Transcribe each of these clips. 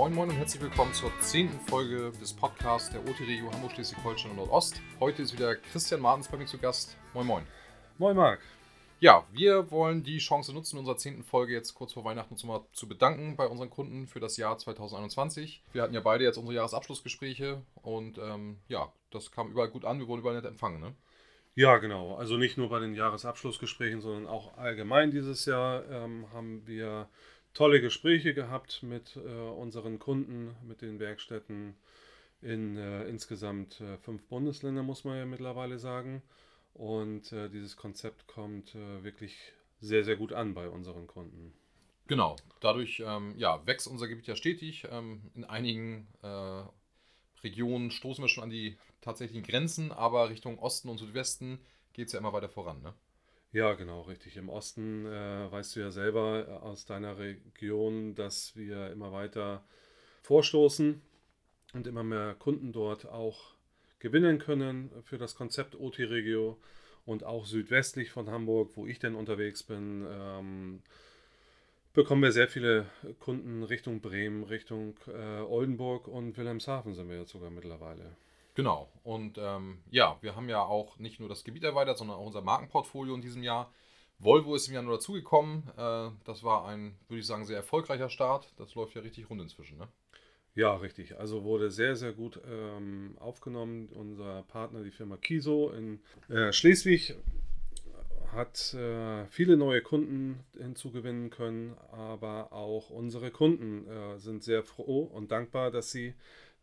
Moin Moin und herzlich willkommen zur zehnten Folge des Podcasts der OT Regio Hamburg Schleswig-Holstein und Nordost. Heute ist wieder Christian Martens bei mir zu Gast. Moin Moin. Moin Marc. Ja, wir wollen die Chance nutzen, in unserer zehnten Folge jetzt kurz vor Weihnachten uns mal zu bedanken bei unseren Kunden für das Jahr 2021. Wir hatten ja beide jetzt unsere Jahresabschlussgespräche und ähm, ja, das kam überall gut an, wir wurden überall nett empfangen, ne? Ja, genau. Also nicht nur bei den Jahresabschlussgesprächen, sondern auch allgemein dieses Jahr ähm, haben wir tolle Gespräche gehabt mit äh, unseren Kunden, mit den Werkstätten in äh, insgesamt äh, fünf Bundesländern, muss man ja mittlerweile sagen. Und äh, dieses Konzept kommt äh, wirklich sehr, sehr gut an bei unseren Kunden. Genau, dadurch ähm, ja, wächst unser Gebiet ja stetig. Ähm, in einigen äh, Regionen stoßen wir schon an die tatsächlichen Grenzen, aber Richtung Osten und Südwesten geht es ja immer weiter voran. Ne? Ja, genau, richtig. Im Osten äh, weißt du ja selber äh, aus deiner Region, dass wir immer weiter vorstoßen und immer mehr Kunden dort auch gewinnen können für das Konzept OT Regio und auch südwestlich von Hamburg, wo ich denn unterwegs bin, ähm, bekommen wir sehr viele Kunden Richtung Bremen, Richtung äh, Oldenburg und Wilhelmshaven sind wir jetzt sogar mittlerweile. Genau. Und ähm, ja, wir haben ja auch nicht nur das Gebiet erweitert, sondern auch unser Markenportfolio in diesem Jahr. Volvo ist im Januar dazugekommen. Äh, das war ein, würde ich sagen, sehr erfolgreicher Start. Das läuft ja richtig rund inzwischen, ne? Ja, richtig. Also wurde sehr, sehr gut ähm, aufgenommen. Unser Partner, die Firma Kiso in äh, Schleswig, hat äh, viele neue Kunden hinzugewinnen können, aber auch unsere Kunden äh, sind sehr froh und dankbar, dass sie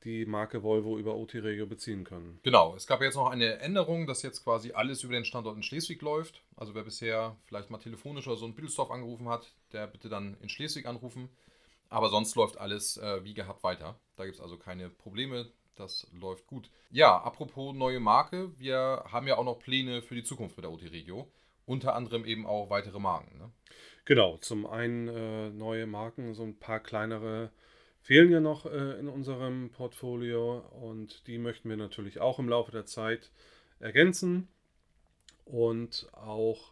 die Marke Volvo über OT Regio beziehen können. Genau, es gab jetzt noch eine Änderung, dass jetzt quasi alles über den Standort in Schleswig läuft. Also wer bisher vielleicht mal telefonisch oder so in Büdelsdorf angerufen hat, der bitte dann in Schleswig anrufen. Aber sonst läuft alles äh, wie gehabt weiter. Da gibt es also keine Probleme. Das läuft gut. Ja, apropos neue Marke, wir haben ja auch noch Pläne für die Zukunft mit der OT Regio. Unter anderem eben auch weitere Marken. Ne? Genau, zum einen äh, neue Marken, so ein paar kleinere fehlen ja noch äh, in unserem Portfolio und die möchten wir natürlich auch im Laufe der Zeit ergänzen. Und auch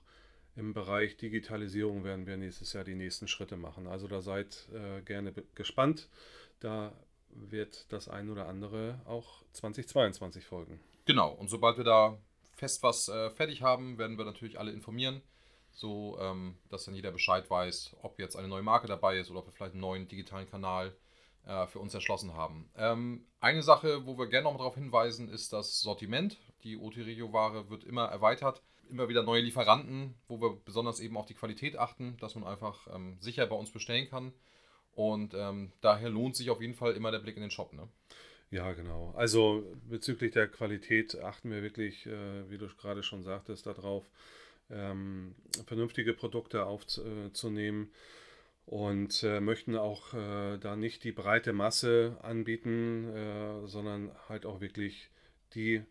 im Bereich Digitalisierung werden wir nächstes Jahr die nächsten Schritte machen. Also da seid äh, gerne gespannt. Da wird das ein oder andere auch 2022 folgen. Genau, und sobald wir da fest was äh, fertig haben, werden wir natürlich alle informieren, so ähm, dass dann jeder Bescheid weiß, ob jetzt eine neue Marke dabei ist oder ob wir vielleicht einen neuen digitalen Kanal äh, für uns erschlossen haben. Ähm, eine Sache, wo wir gerne noch darauf hinweisen, ist das Sortiment. Die OT Regio Ware wird immer erweitert. Immer wieder neue Lieferanten, wo wir besonders eben auch die Qualität achten, dass man einfach ähm, sicher bei uns bestellen kann. Und ähm, daher lohnt sich auf jeden Fall immer der Blick in den Shop. Ne? Ja, genau. Also bezüglich der Qualität achten wir wirklich, äh, wie du gerade schon sagtest, darauf, ähm, vernünftige Produkte aufzunehmen. Äh, und äh, möchten auch äh, da nicht die breite Masse anbieten, äh, sondern halt auch wirklich die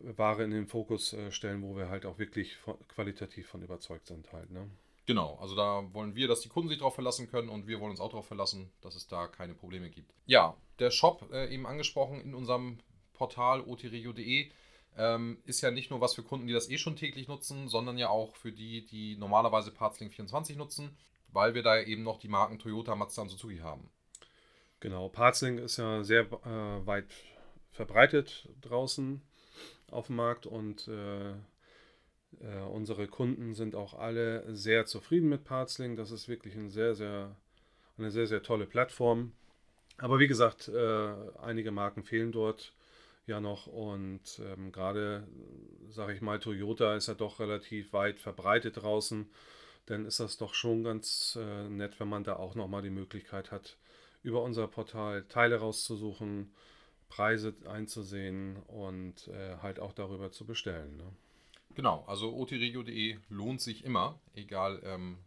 Ware in den Fokus äh, stellen, wo wir halt auch wirklich von, qualitativ von überzeugt sind halt. Ne? Genau, also da wollen wir, dass die Kunden sich darauf verlassen können und wir wollen uns auch darauf verlassen, dass es da keine Probleme gibt. Ja, der Shop, äh, eben angesprochen in unserem Portal otregio.de, ähm, ist ja nicht nur was für Kunden, die das eh schon täglich nutzen, sondern ja auch für die, die normalerweise Partslink 24 nutzen weil wir da eben noch die Marken Toyota, Mazda und Suzuki haben. Genau, Parzing ist ja sehr äh, weit verbreitet draußen auf dem Markt und äh, äh, unsere Kunden sind auch alle sehr zufrieden mit Parzling. Das ist wirklich ein sehr, sehr, eine sehr, sehr tolle Plattform. Aber wie gesagt, äh, einige Marken fehlen dort ja noch und ähm, gerade, sage ich mal, Toyota ist ja doch relativ weit verbreitet draußen dann ist das doch schon ganz äh, nett, wenn man da auch nochmal die Möglichkeit hat, über unser Portal Teile rauszusuchen, Preise einzusehen und äh, halt auch darüber zu bestellen. Ne? Genau, also otregio.de lohnt sich immer, egal ähm,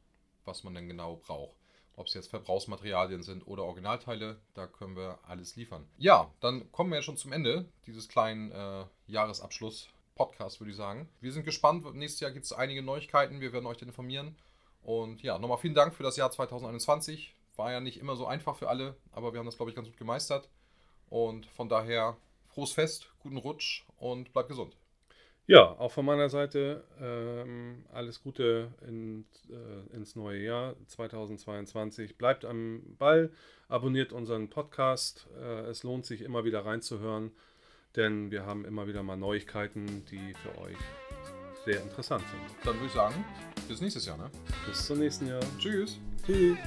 was man denn genau braucht. Ob es jetzt Verbrauchsmaterialien sind oder Originalteile, da können wir alles liefern. Ja, dann kommen wir ja schon zum Ende dieses kleinen äh, Jahresabschluss-Podcasts, würde ich sagen. Wir sind gespannt. Nächstes Jahr gibt es einige Neuigkeiten. Wir werden euch dann informieren. Und ja, nochmal vielen Dank für das Jahr 2021. War ja nicht immer so einfach für alle, aber wir haben das, glaube ich, ganz gut gemeistert. Und von daher frohes Fest, guten Rutsch und bleibt gesund. Ja, auch von meiner Seite ähm, alles Gute in, äh, ins neue Jahr 2022. Bleibt am Ball, abonniert unseren Podcast. Äh, es lohnt sich immer wieder reinzuhören, denn wir haben immer wieder mal Neuigkeiten, die für euch sehr interessant sind. Dann würde ich sagen, bis nächstes Jahr, ne? Bis zum nächsten Jahr. Tschüss. Tschüss.